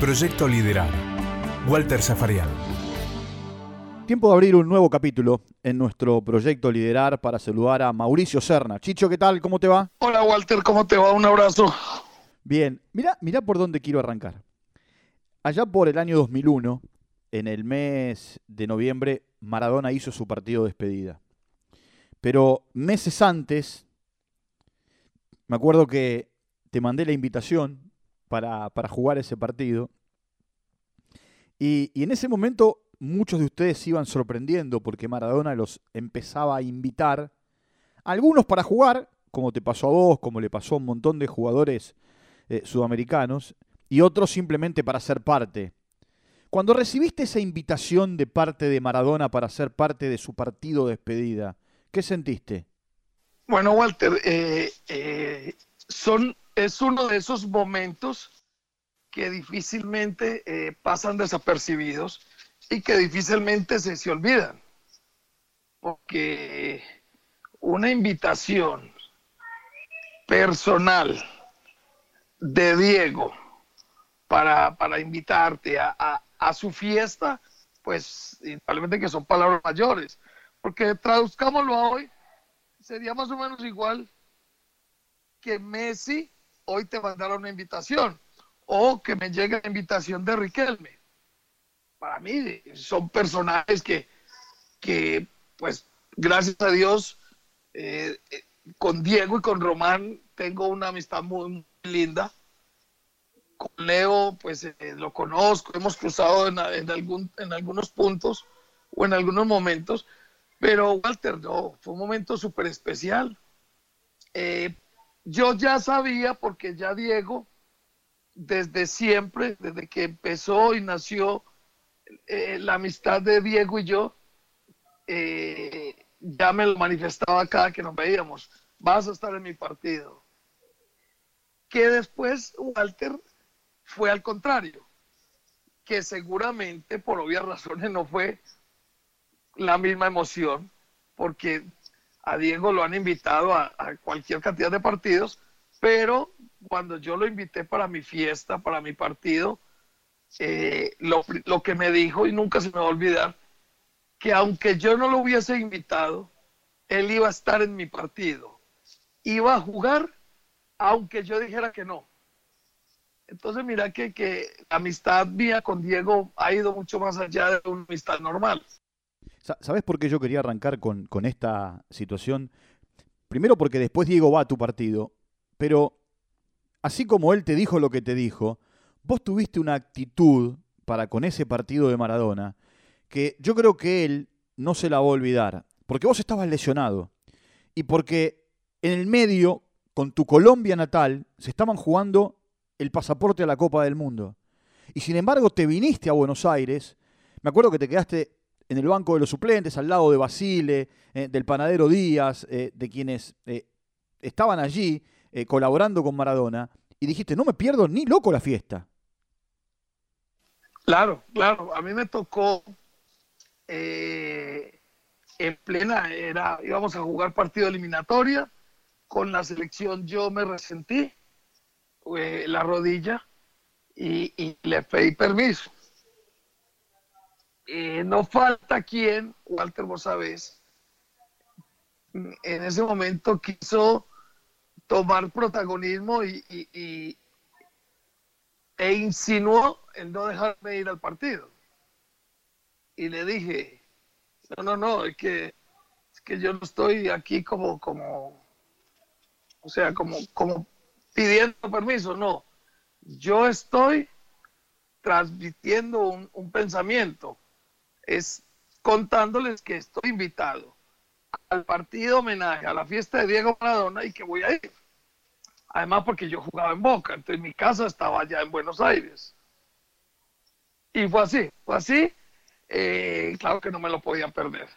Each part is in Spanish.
Proyecto Liderar. Walter Zafarian. Tiempo de abrir un nuevo capítulo en nuestro proyecto Liderar para saludar a Mauricio Serna. Chicho, ¿qué tal? ¿Cómo te va? Hola Walter, ¿cómo te va? Un abrazo. Bien, mira, mira por dónde quiero arrancar. Allá por el año 2001, en el mes de noviembre, Maradona hizo su partido de despedida. Pero meses antes, me acuerdo que te mandé la invitación para, para jugar ese partido. Y, en ese momento muchos de ustedes se iban sorprendiendo porque Maradona los empezaba a invitar, algunos para jugar, como te pasó a vos, como le pasó a un montón de jugadores eh, sudamericanos, y otros simplemente para ser parte. Cuando recibiste esa invitación de parte de Maradona para ser parte de su partido de despedida, ¿qué sentiste? Bueno, Walter, eh, eh, son, es uno de esos momentos que difícilmente eh, pasan desapercibidos y que difícilmente se, se olvidan. Porque una invitación personal de Diego para, para invitarte a, a, su fiesta, pues probablemente que son palabras mayores. Porque traduzcámoslo a hoy, sería más o menos igual que Messi hoy te mandara una invitación o que me llegue la invitación de Riquelme. Para mí son personajes que, que pues gracias a Dios, eh, con Diego y con Román tengo una amistad muy, muy linda. Con Leo, pues eh, lo conozco, hemos cruzado en, algún, en algunos puntos o en algunos momentos, pero Walter, no, fue un momento súper especial. Eh, yo ya sabía, porque ya Diego, desde siempre, desde que empezó y nació eh, la amistad de Diego y yo, eh, ya me lo manifestaba cada que nos veíamos. Vas a estar en mi partido. Que después Walter fue al contrario, que seguramente por obvias razones no fue la misma emoción, porque a Diego lo han invitado a, cualquier cantidad de partidos, pero cuando yo lo invité para mi fiesta, para mi partido, eh, lo, lo, que me dijo, y nunca se me va a olvidar, que aunque yo no lo hubiese invitado, él iba a estar en mi partido, iba a jugar, aunque yo dijera que no. Entonces mira que, que la amistad mía con Diego ha ido mucho más allá de una amistad normal. ¿Sabes por qué yo quería arrancar con, con, esta situación? Primero porque después Diego va a tu partido, pero así como él te dijo lo que te dijo, vos tuviste una actitud para con ese partido de Maradona que yo creo que él no se la va a olvidar, porque vos estabas lesionado y porque en el medio, con tu Colombia natal, se estaban jugando el pasaporte a la Copa del Mundo. Y sin embargo te viniste a Buenos Aires, me acuerdo que te quedaste en el banco de los suplentes, al lado de Basile, eh, del panadero Díaz, eh, de quienes eh, estaban allí colaborando con Maradona, y dijiste, no me pierdo ni loco la fiesta. Claro, claro, a mí me tocó en plena, era, íbamos a jugar partido eliminatoria, con la selección yo me resentí la rodilla y le pedí permiso eh, no falta quien, Walter, vos sabés, en ese momento quiso tomar protagonismo y, e insinuó el no dejarme ir al partido. Y le dije, no, no, no, es que, es que yo no estoy aquí como, como, o sea, como, como pidiendo permiso, no. Yo estoy transmitiendo un pensamiento es contándoles que estoy invitado al partido homenaje a la fiesta de Diego Maradona y que voy a ir. Además porque yo jugaba en Boca, entonces mi casa estaba allá en Buenos Aires. Y fue así, fue así. Eh, claro que no me lo podían perder.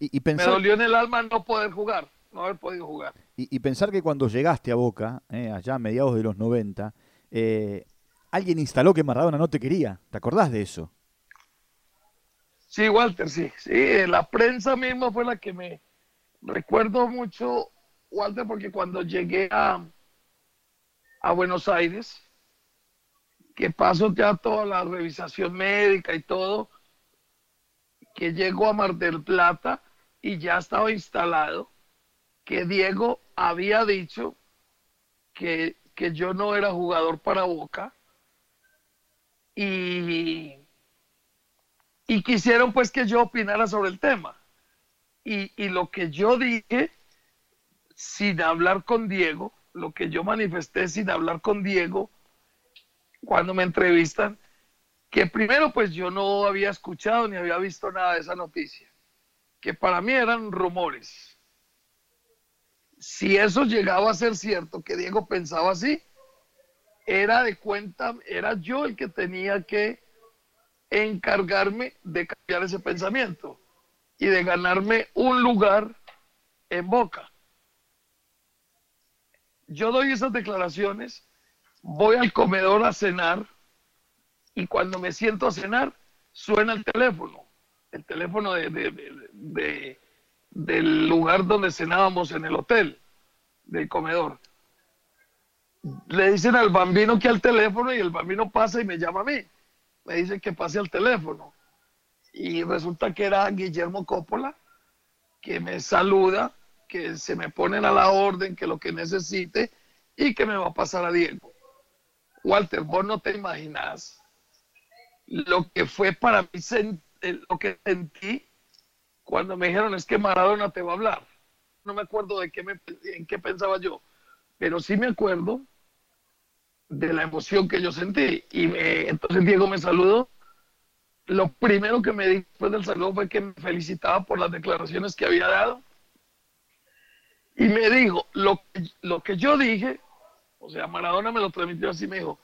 Y, y pensar... Me dolió en el alma no poder jugar, no haber podido jugar. Y, y pensar que cuando llegaste a Boca, eh, allá a mediados de los 90, eh, alguien instaló que Maradona no te quería. ¿Te acordás de eso? Sí, Walter, sí, sí, la prensa misma fue la que me recuerdo mucho, Walter, porque cuando llegué a, a Buenos Aires, que pasó ya toda la revisación médica y todo, que llegó a Mar del Plata y ya estaba instalado, que Diego había dicho que, que yo no era jugador para Boca y, y quisieron pues que yo opinara sobre el tema. Y, y lo que yo dije, sin hablar con Diego, lo que yo manifesté sin hablar con Diego, cuando me entrevistan, que primero pues yo no había escuchado ni había visto nada de esa noticia, que para mí eran rumores. Si eso llegaba a ser cierto, que Diego pensaba así, era de cuenta, era yo el que tenía que encargarme de cambiar ese pensamiento y de ganarme un lugar en boca. Yo doy esas declaraciones, voy al comedor a cenar y cuando me siento a cenar suena el teléfono, el teléfono de, del lugar donde cenábamos en el hotel, del comedor. Le dicen al bambino que al teléfono y el bambino pasa y me llama a mí. Me dice que pase al teléfono. Y resulta que era Guillermo Coppola, que me saluda, que se me ponen a la orden, que lo que necesite y que me va a pasar a Diego. Walter, vos no te imaginas lo que fue para mí, eh, lo que sentí cuando me dijeron es que Maradona te va a hablar. No me acuerdo de qué me, en qué pensaba yo, pero sí me acuerdo de la emoción que yo sentí. Y entonces Diego me saludó. Lo primero que me dijo después del saludo fue que me felicitaba por las declaraciones que había dado. Y me dijo, lo, lo que yo dije, o sea, Maradona me lo transmitió así, me dijo,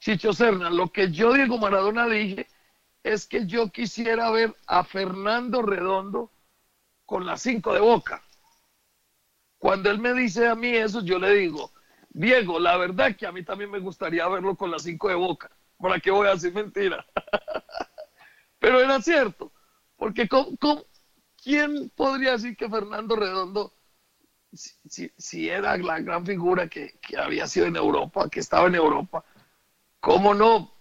Chicho Serna, lo que yo, Diego Maradona, dije es que yo quisiera ver a Fernando Redondo con las cinco de boca. Cuando él me dice a mí eso, yo le digo, Diego, la verdad que a mí también me gustaría verlo con las cinco de boca. ¿Para qué voy a mentira? Pero era cierto, porque quién podría decir que Fernando Redondo, si, era la gran figura que, que había sido en Europa, que estaba en Europa, ¿Cómo no?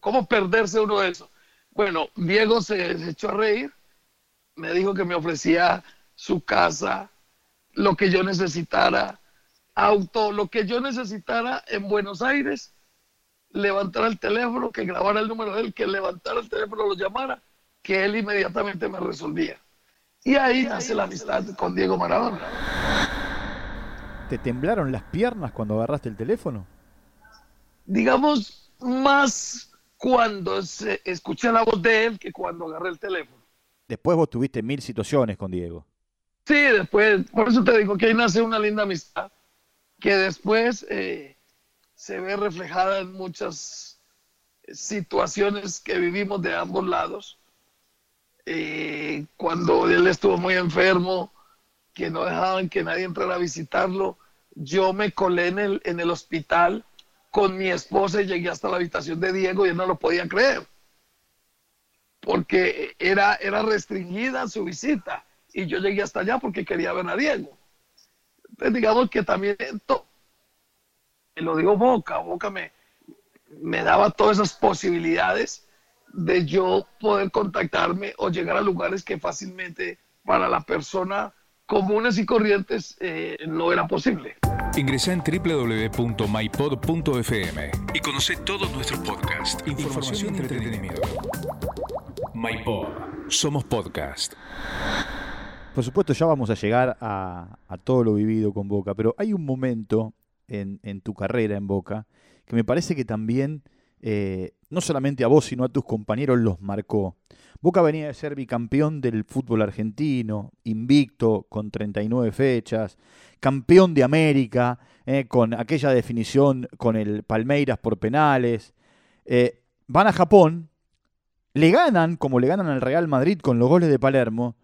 ¿Cómo perderse uno de eso? Bueno, Diego se, echó a reír, me dijo que me ofrecía su casa, lo que yo necesitara, auto, lo que yo necesitara en Buenos Aires, levantara el teléfono, que grabara el número de él, que levantara el teléfono, lo llamara, que él inmediatamente me resolvía. Y ahí nace la amistad con Diego Maradona. ¿Te temblaron las piernas cuando agarraste el teléfono? digamos, más cuando se escuché la voz de él que cuando agarré el teléfono. Después vos tuviste mil situaciones con Diego. Sí, después, por eso te digo que ahí nace una linda amistad, que después eh, se ve reflejada en muchas situaciones que vivimos de ambos lados. Eh, cuando él estuvo muy enfermo, que no dejaban que nadie entrara a visitarlo, yo me colé en el, en el hospital con mi esposa y llegué hasta la habitación de Diego y él no lo podía creer. Porque era, era restringida su visita y yo llegué hasta allá porque quería ver a Diego. Entonces digamos que también esto, lo digo Boca, Boca me, me daba todas esas posibilidades de yo poder contactarme o llegar a lugares que fácilmente para la persona comunes y corrientes eh, no era posible. Ingresa en www.mypod.fm y conoce todos nuestros podcasts, información, y entretenimiento. MyPod. Somos podcast. Por supuesto, ya vamos a llegar a, todo lo vivido con Boca, pero hay un momento en, tu carrera en Boca que me parece que también, eh, no solamente a vos, sino a tus compañeros los marcó. Boca venía de ser bicampeón del fútbol argentino, invicto con 39 fechas, campeón de América, eh, con aquella definición con el Palmeiras por penales. Eh, van a Japón, le ganan como le ganan al Real Madrid con los goles de Palermo,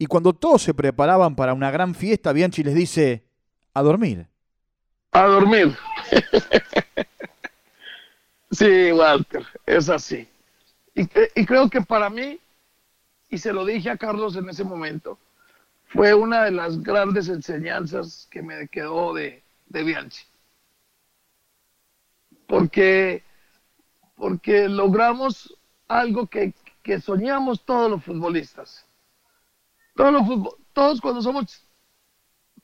y cuando todos se preparaban para una gran fiesta, Bianchi les dice, a dormir. A dormir. sí, Walter, es así. Y, creo que para mí, y se lo dije a Carlos en ese momento, fue una de las grandes enseñanzas que me quedó de, de Bianchi. Porque porque logramos algo que, que soñamos todos los futbolistas. Todos, los futbol- todos cuando somos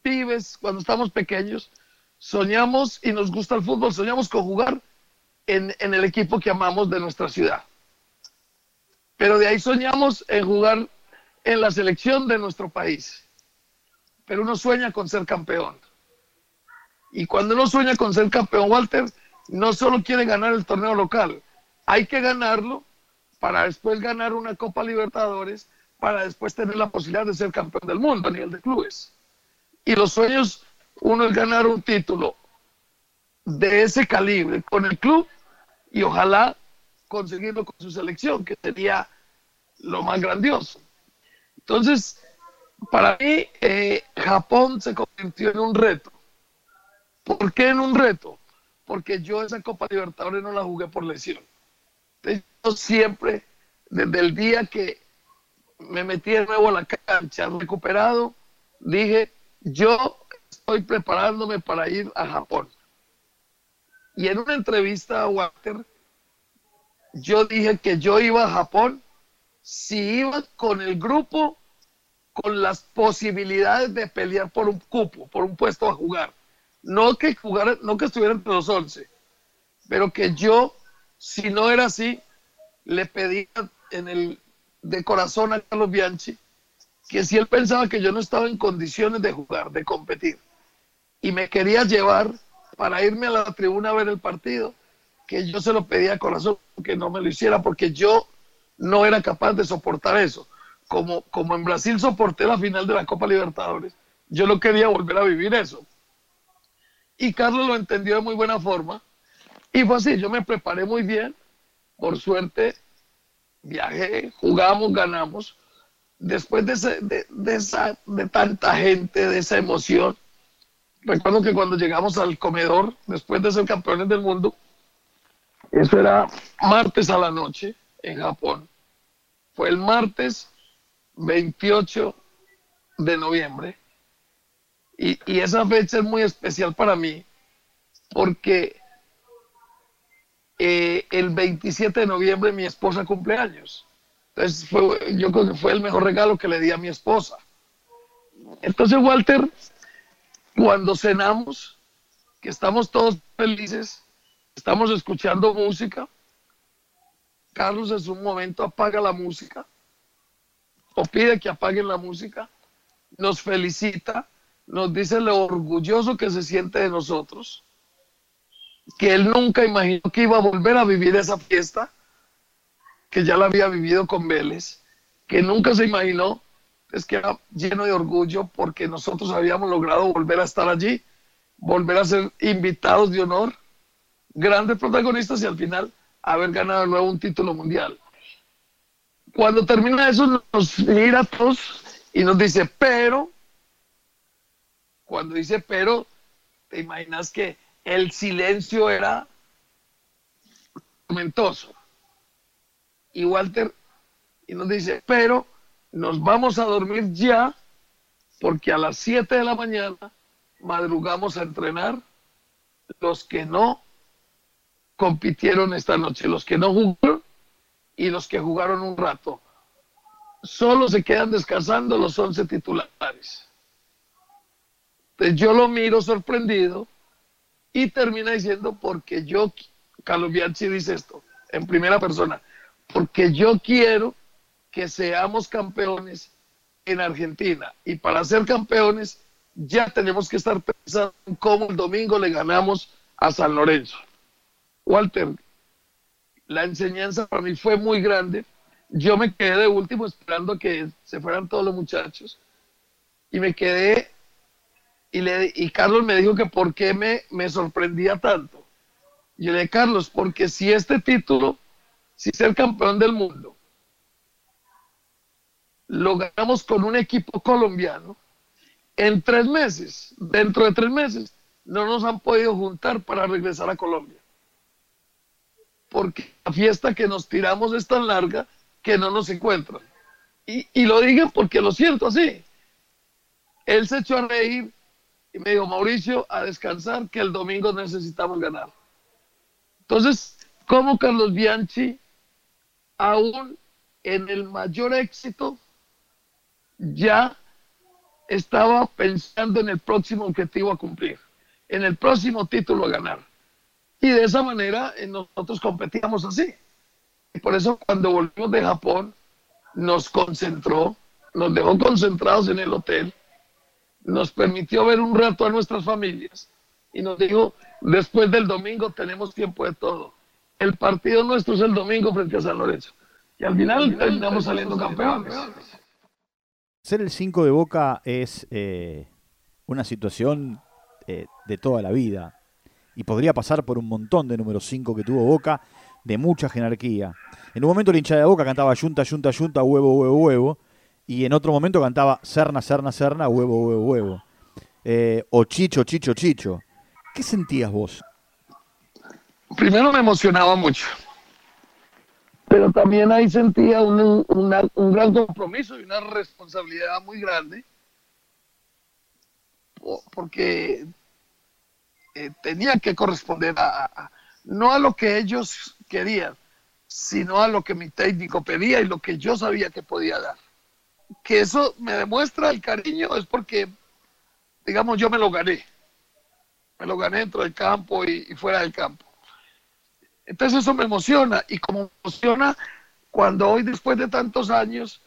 pibes, cuando estamos pequeños, soñamos y nos gusta el fútbol, soñamos con jugar en, en el equipo que amamos de nuestra ciudad. Pero de ahí soñamos en jugar en la selección de nuestro país. Pero uno sueña con ser campeón. Y cuando uno sueña con ser campeón, Walter, no solo quiere ganar el torneo local, hay que ganarlo para después ganar una Copa Libertadores, para después tener la posibilidad de ser campeón del mundo a nivel de clubes. Y los sueños, uno es ganar un título de ese calibre con el club y ojalá conseguirlo con su selección, que sería lo más grandioso. Entonces, para mí, eh, Japón se convirtió en un reto. ¿Por qué en un reto? Porque yo esa Copa Libertadores no la jugué por lesión. Entonces, yo siempre, desde el día que me metí de nuevo a la cancha, recuperado, dije, yo estoy preparándome para ir a Japón. Y en una entrevista a Walter, yo dije que yo iba a Japón si iba con el grupo con las posibilidades de pelear por un cupo, por un puesto a jugar. No que jugara, no que estuviera entre los 11, pero que yo, si no era así, le pedía en el de corazón a Carlos Bianchi que si él pensaba que yo no estaba en condiciones de jugar, de competir, y me quería llevar para irme a la tribuna a ver el partido, que yo se lo pedía a corazón que no me lo hiciera porque yo no era capaz de soportar eso. Como, como en Brasil soporté la final de la Copa Libertadores, yo no quería volver a vivir eso. Y Carlos lo entendió de muy buena forma. Y fue así, yo me preparé muy bien. Por suerte, viajé, jugamos, ganamos. Después de, esa, de tanta gente, de esa emoción, recuerdo que cuando llegamos al comedor, después de ser campeones del mundo, eso era martes a la noche en Japón. Fue el martes 28 de noviembre. Y esa fecha es muy especial para mí porque eh, el 27 de noviembre mi esposa cumpleaños. Entonces fue, yo creo que fue el mejor regalo que le di a mi esposa. Entonces, Walter, cuando cenamos, que estamos todos felices, estamos escuchando música, Carlos en su momento apaga la música o pide que apaguen la música, nos felicita, nos dice lo orgulloso que se siente de nosotros, que él nunca imaginó que iba a volver a vivir esa fiesta, que ya la había vivido con Vélez, que nunca se imaginó, es que era lleno de orgullo porque nosotros habíamos logrado volver a estar allí, volver a ser invitados de honor, grandes protagonistas y al final haber ganado de nuevo un título mundial. Cuando termina eso nos mira a todos y nos dice, pero, cuando dice pero, te imaginas que el silencio era tormentoso. Y Walter y nos dice, pero nos vamos a dormir ya porque a las 7 de la mañana madrugamos a entrenar los que no compitieron esta noche, los que no jugaron y los que jugaron un rato. Solo se quedan descansando los 11 titulares. Entonces yo lo miro sorprendido y termina diciendo, porque yo, Carlos Bianchi dice esto en primera persona, porque yo quiero que seamos campeones en Argentina. Y para ser campeones ya tenemos que estar pensando en cómo el domingo le ganamos a San Lorenzo. Walter, la enseñanza para mí fue muy grande. Yo me quedé de último esperando que se fueran todos los muchachos. Y me quedé, y, y Carlos me dijo que por qué me, me sorprendía tanto. Yo le dije, Carlos, porque si este título, si ser campeón del mundo, lo ganamos con un equipo colombiano, en tres meses, dentro de tres meses, no nos han podido juntar para regresar a Colombia. Porque la fiesta que nos tiramos es tan larga que no nos encuentran. Y, y lo digo porque lo siento así. Él se echó a reír y me dijo, Mauricio, a descansar, que el domingo necesitamos ganar. Entonces, cómo Carlos Bianchi, aún en el mayor éxito, ya estaba pensando en el próximo objetivo a cumplir, en el próximo título a ganar. Y de esa manera eh, nosotros competíamos así. Y por eso cuando volvimos de Japón, nos concentró, nos dejó concentrados en el hotel, nos permitió ver un rato a nuestras familias y nos dijo, después del domingo tenemos tiempo de todo. El partido nuestro es el domingo frente a San Lorenzo. Y al final terminamos saliendo campeones. Ser el 5 de Boca es eh, una situación eh, de toda la vida y podría pasar por un montón de números 5 que tuvo Boca de mucha jerarquía. En un momento la hinchada de Boca cantaba yunta, yunta, yunta, huevo, huevo, huevo y en otro momento cantaba Serna, Serna, Serna, huevo, huevo, huevo. Eh, o Chicho, Chicho, Chicho. ¿Qué sentías vos? Primero me emocionaba mucho pero también ahí sentía un, un gran compromiso y una responsabilidad muy grande, porque eh, tenía que corresponder a, no a lo que ellos querían, sino a lo que mi técnico pedía y lo que yo sabía que podía dar. Que eso me demuestra el cariño es porque, digamos, yo me lo gané. Me lo gané dentro del campo y fuera del campo. Entonces eso me emociona y como emociona cuando hoy después de tantos años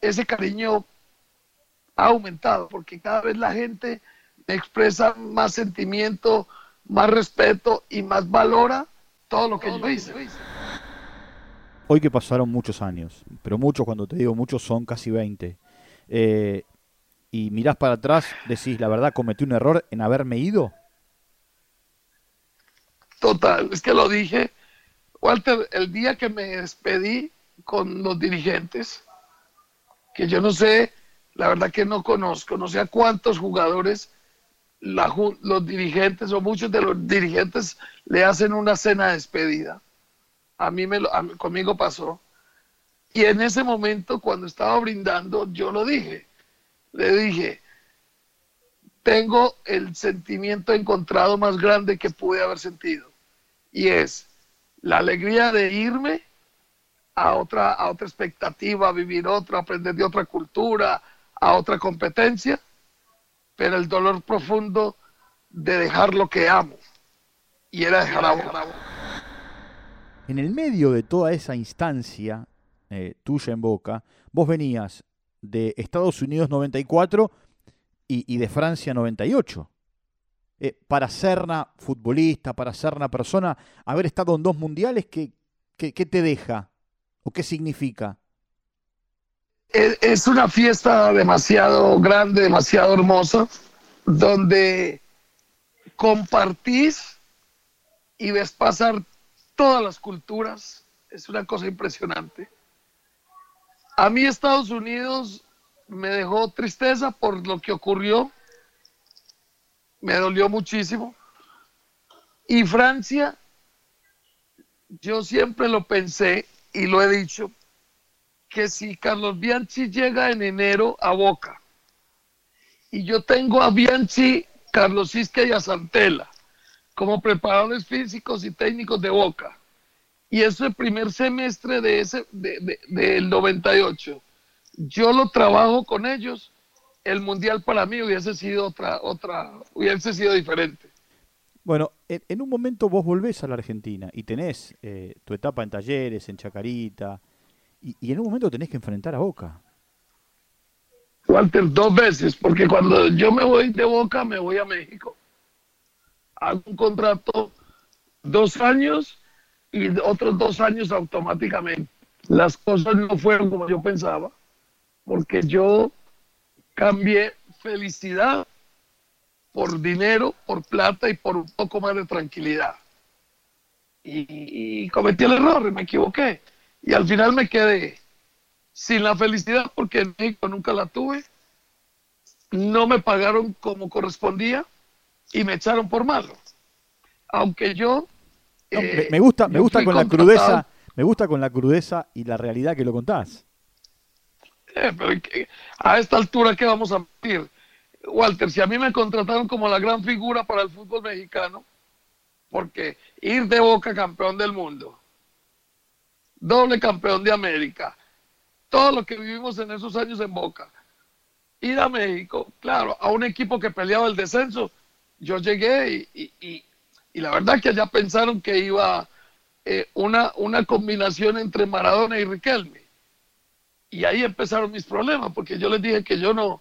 ese cariño ha aumentado porque cada vez la gente me expresa más sentimiento, más respeto y más valora todo lo que yo hice. Hoy que pasaron muchos años, pero muchos, cuando te digo muchos, son casi 20. Eh, y mirás para atrás, decís, la verdad, cometí un error en haberme ido. Total, es que lo dije Walter, el día que me despedí con los dirigentes, que yo no sé, la verdad que no conozco, no sé a cuántos jugadores los dirigentes o muchos de los dirigentes le hacen una cena de despedida. A mí me lo, conmigo pasó. Y en ese momento, cuando estaba brindando, yo lo dije. Le dije, tengo el sentimiento encontrado más grande que pude haber sentido. Y es, la alegría de irme a otra, a otra expectativa, a vivir otra, aprender de otra cultura, a otra competencia, pero el dolor profundo de dejar lo que amo. Y era dejar a. En el medio de toda esa instancia eh, tuya en Boca, vos venías de Estados Unidos 94 y, y de Francia 98. Eh, para Serna, futbolista, para Serna, persona, haber estado en dos mundiales, ¿qué, qué, te deja o qué significa? Es una fiesta demasiado grande, demasiado hermosa, donde compartís y ves pasar todas las culturas. Es una cosa impresionante. A mí Estados Unidos me dejó tristeza por lo que ocurrió me dolió muchísimo. Y Francia, yo siempre lo pensé y lo he dicho, que si Carlos Bianchi llega en enero a Boca y yo tengo a Bianchi, Carlos Isca y a Santela como preparadores físicos y técnicos de Boca, y ese primer semestre de ese, del 98, yo lo trabajo con ellos, el mundial para mí hubiese sido otra, otra, hubiese sido diferente. Bueno, en, un momento vos volvés a la Argentina y tenés eh, tu etapa en talleres, en Chacarita, y, en un momento tenés que enfrentar a Boca. Walter, dos veces, porque cuando yo me voy de Boca, me voy a México. Hago un contrato dos años y otros dos años automáticamente. Las cosas no fueron como yo pensaba, porque yo cambié felicidad por dinero, por plata y por un poco más de tranquilidad. Y, cometí el error, me equivoqué. Y al final me quedé sin la felicidad porque en México nunca la tuve. No me pagaron como correspondía y me echaron por malo. Aunque yo... me, eh, gusta, me gusta con la crudeza, me gusta con la crudeza y la realidad que lo contás. pero a esta altura, ¿qué vamos a decir? Walter, si a mí me contrataron como la gran figura para el fútbol mexicano, porque ir de boca campeón del mundo, doble campeón de América, todo lo que vivimos en esos años en Boca, ir a México, claro, a un equipo que peleaba el descenso, yo llegué y, la verdad que allá pensaron que iba eh, una, una combinación entre Maradona y Riquelme. Y ahí empezaron mis problemas, porque yo les dije que yo no,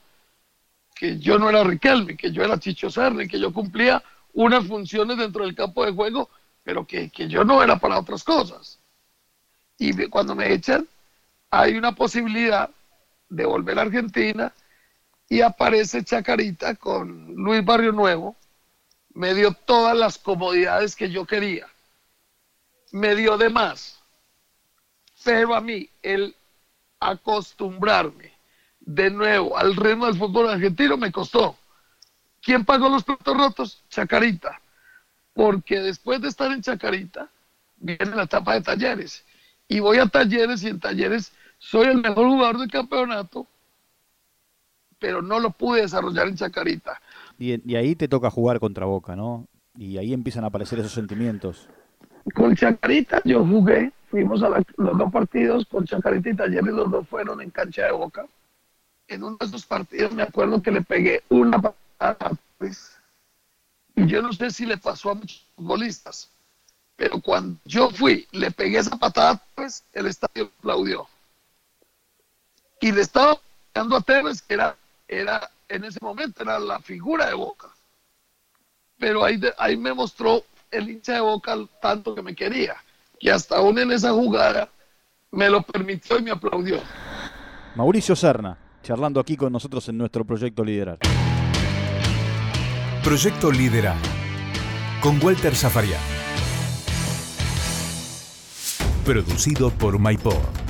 que yo no era Riquelme, que yo era Chicho Serri, que yo cumplía unas funciones dentro del campo de juego, pero que, que yo no era para otras cosas. Y cuando me echan, hay una posibilidad de volver a Argentina y aparece Chacarita con Luis Barrio Nuevo, me dio todas las comodidades que yo quería, me dio de más, pero a mí el acostumbrarme de nuevo al ritmo del fútbol argentino me costó. ¿Quién pagó los platos rotos? Chacarita. Porque después de estar en Chacarita, viene la etapa de talleres. Y voy a talleres y en talleres soy el mejor jugador del campeonato, pero no lo pude desarrollar en Chacarita. Y, ahí te toca jugar contra Boca, ¿no? Y ahí empiezan a aparecer esos sentimientos. Con Chacarita yo jugué, fuimos a los dos partidos con Chacarita y Talleres, los dos fueron en cancha de Boca. En uno de esos partidos me acuerdo que le pegué una patada, pues, y yo no sé si le pasó a muchos futbolistas, pero cuando yo fui, le pegué esa patada, pues el estadio aplaudió. Y le estaba dando a Tevez, que era, era, en ese momento, era la figura de Boca. Pero ahí, ahí me mostró el hincha de Boca tanto que me quería, que hasta aún en esa jugada me lo permitió y me aplaudió. Mauricio Serna, charlando aquí con nosotros en nuestro proyecto Liderar. Proyecto Liderar, con Walter Zafarian. Producido por MyPod.